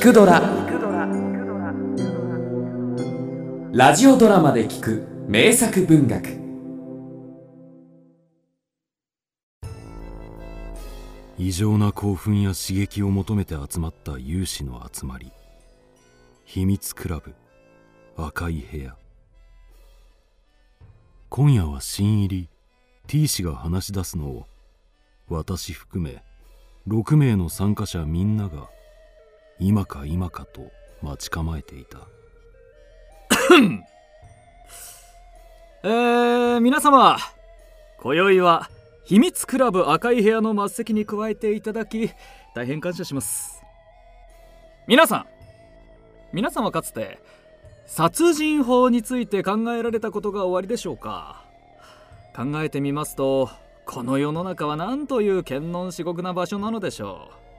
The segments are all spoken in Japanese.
聞くドラ」ラジオドラマで聞く名作文学。異常な興奮や刺激を求めて集まった有志の集まり。秘密クラブ。赤い部屋。今夜は新入り。T 氏が話し出すのを私含め6名の参加者みんなが今か今かと待ち構えていた。えー、皆様今宵は秘密クラブ赤い部屋の末席に加えていただき大変感謝します。皆さん皆様かつて殺人法について考えられたことがおありでしょうか。考えてみますとこの世の中は何という検問至極な場所なのでしょう。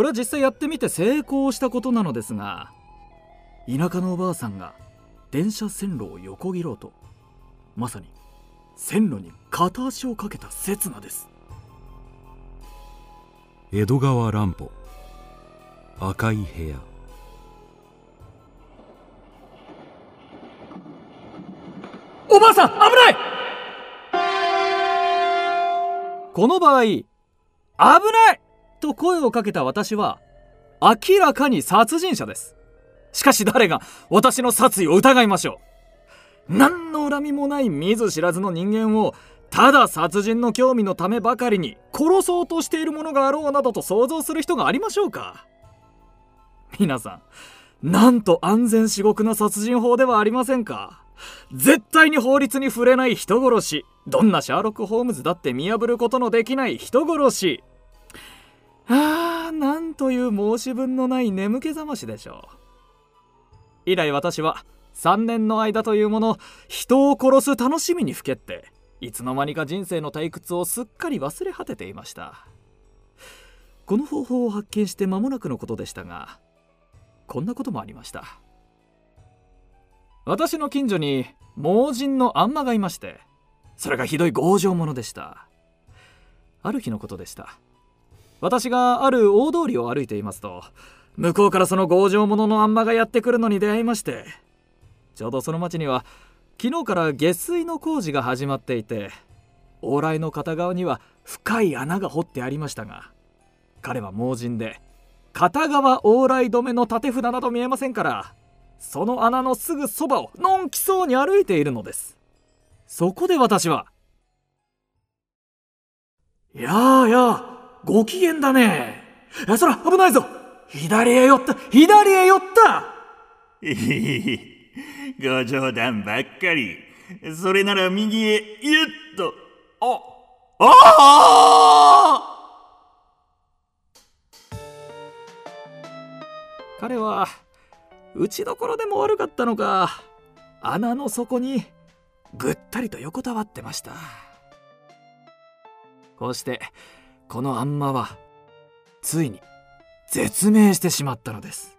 これは実際やってみて成功したことなのですが田舎のおばあさんが電車線路を横切ろうとまさに線路に片足をかけた刹那です。江戸川乱歩赤い部屋。おばあさん危ない！この場合危ないと声をかけた私は明らかに殺人者です。しかし誰が私の殺意を疑いましょう。何の恨みもない見ず知らずの人間をただ殺人の興味のためばかりに殺そうとしているものがあろうなどと想像する人がありましょうか。皆さんなんと安全至極な殺人法ではありませんか。絶対に法律に触れない人殺しどんなシャーロック・ホームズだって見破ることのできない人殺し。あーなんという申し分のない眠気覚ましでしょう。以来私は3年の間というもの人を殺す楽しみにふけっていつの間にか人生の退屈をすっかり忘れ果てていました。この方法を発見して間もなくのことでしたがこんなこともありました。私の近所に盲人のあんまがいましてそれがひどい強情者でした。ある日のことでした。私がある大通りを歩いていますと向こうからその強情者のあんまがやってくるのに出会いましてちょうどその町には昨日から下水の工事が始まっていて往来の片側には深い穴が掘ってありましたが彼は盲人で片側往来止めの縦札など見えませんからその穴のすぐそばをのんきそうに歩いているのです。そこで私はやーやーご機嫌だね。えそら危ないぞ。左へ寄った。左へ寄った。ご冗談ばっかり。それなら右へ、ゆっと。あ、あ彼は、打ちどころでも悪かったのか、穴の底にぐったりと横たわってました。こうして、このあんまは、ついに絶命してしまったのです。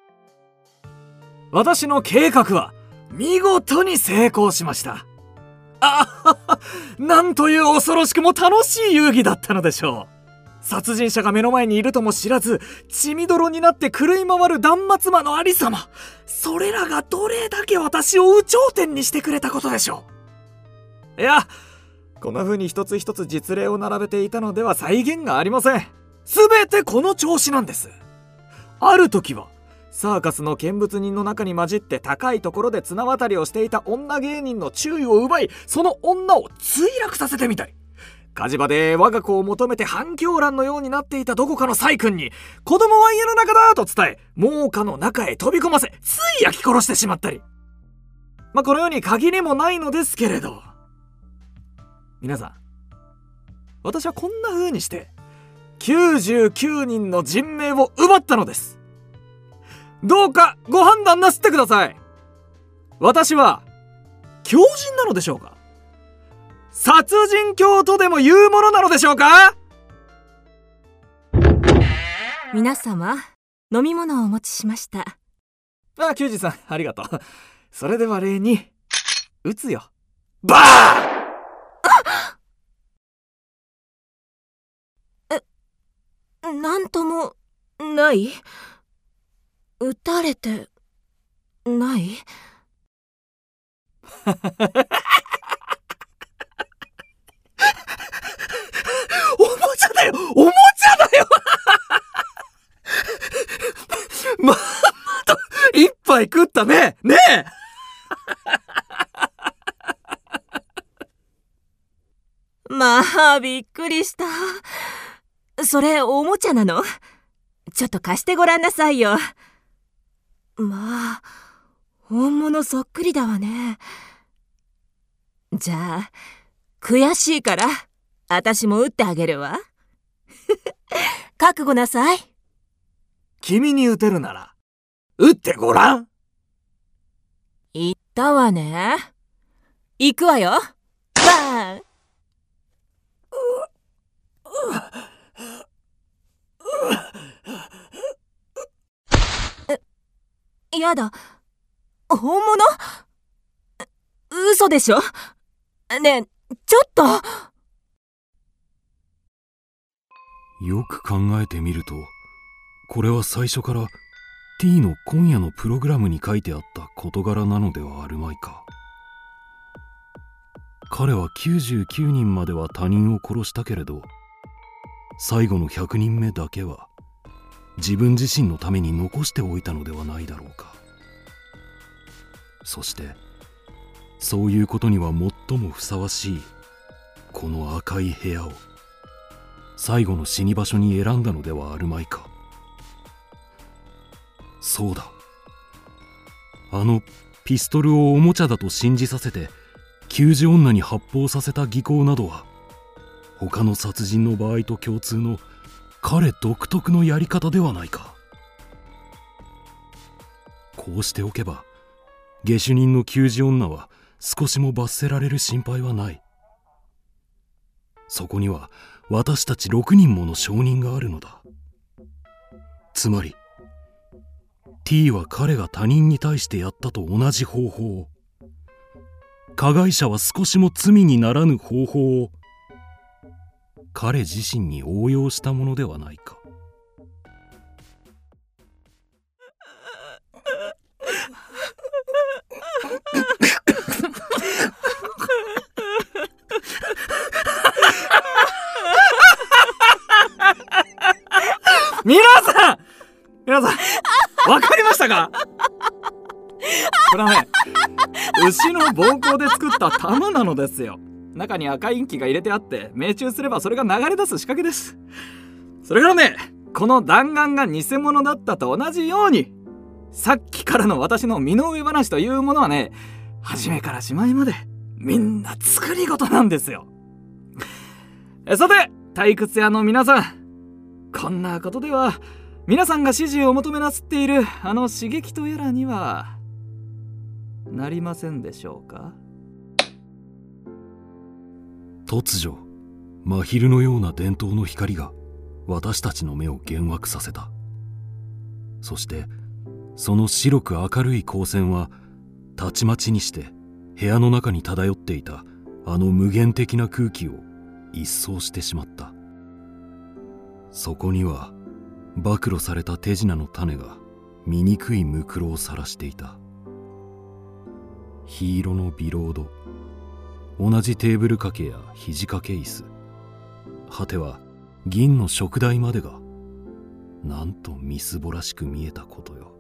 私の計画は見事に成功しました。あなんという恐ろしくも楽しい遊戯だったのでしょう。殺人者が目の前にいるとも知らず血みどろになって狂い回る断末魔のありさま。それらがどれだけ私を有頂天にしてくれたことでしょう。いやこんな風に一つ一つ実例を並べていたのでは再現がありません。全てこの調子なんです。ある時はサーカスの見物人の中に混じって高いところで綱渡りをしていた女芸人の注意を奪いその女を墜落させてみたり火事場で我が子を求めて反響欄のようになっていたどこかの細君に子供は家の中だと伝え猛火の中へ飛び込ませつい焼き殺してしまったり。まあこのように限りもないのですけれど。皆さん私はこんな風にして99人の人命を奪ったのです。どうかご判断なすってください。私は狂人なのでしょうか？殺人狂とでも言うものなのでしょうか？皆様飲み物をお持ちしました。あ球児さんありがとう。それでは礼に撃つよ。バーなんともない？撃たれてない？おもちゃだよ！おもちゃだよ！まんまと一杯食ったね！ねえ！まあ、びっくりした。それ、おもちゃなの？ちょっと貸してごらんなさいよ。まあ、本物そっくりだわね。じゃあ、悔しいから、私も撃ってあげるわ。覚悟なさい。君に撃てるなら撃ってごらん言ったわね。行くわよ。バーンえ、やだ。本物？嘘でしょ？ねえ、ちょっと。よく考えてみるとこれは最初から T の今夜のプログラムに書いてあった事柄なのではあるまいか。彼は99人までは他人を殺したけれど最後の100人目だけは自分自身のために残しておいたのではないだろうか。そしてそういうことには最もふさわしいこの赤い部屋を最後の死に場所に選んだのではあるまいか。そうだ。あのピストルをおもちゃだと信じさせて給仕女に発砲させた技巧などは他の殺人の場合と共通の彼独特のやり方ではないか。こうしておけば下手人の給仕女は少しも罰せられる心配はない。そこには私たち6人もの証人があるのだ。つまり T は彼が他人に対してやったと同じ方法を。加害者は少しも罪にならぬ方法を彼自身に応用したものではないか。皆さん皆さんわかりましたか？これはね牛の膀胱で作った玉なのですよ。中に赤インキが入れてあって命中すればそれが流れ出す仕掛けです。それからねこの弾丸が偽物だったと同じようにさっきからの私の身の上話というものはね初めからしまいまでみんな作り事なんですよ。さて退屈屋の皆さんこんなことでは皆さんが指示を求めなすっているあの刺激とやらにはなりませんでしょうか？突如真昼のような伝統の光が私たちの目を幻惑させた。そしてその白く明るい光線はたちまちにして部屋の中に漂っていたあの無限的な空気を一掃してしまった。そこには暴露された手品の種が醜いムクロを晒していた。黄色のビロード。同じテーブル掛けや肘掛け椅子。果ては銀の食台までがなんとみすぼらしく見えたことよ。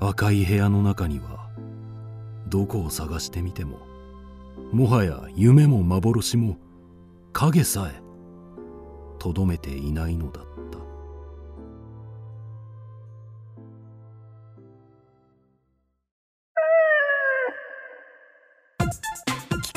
赤い部屋の中にはどこを探してみてももはや夢も幻も影さえとどめていないのだ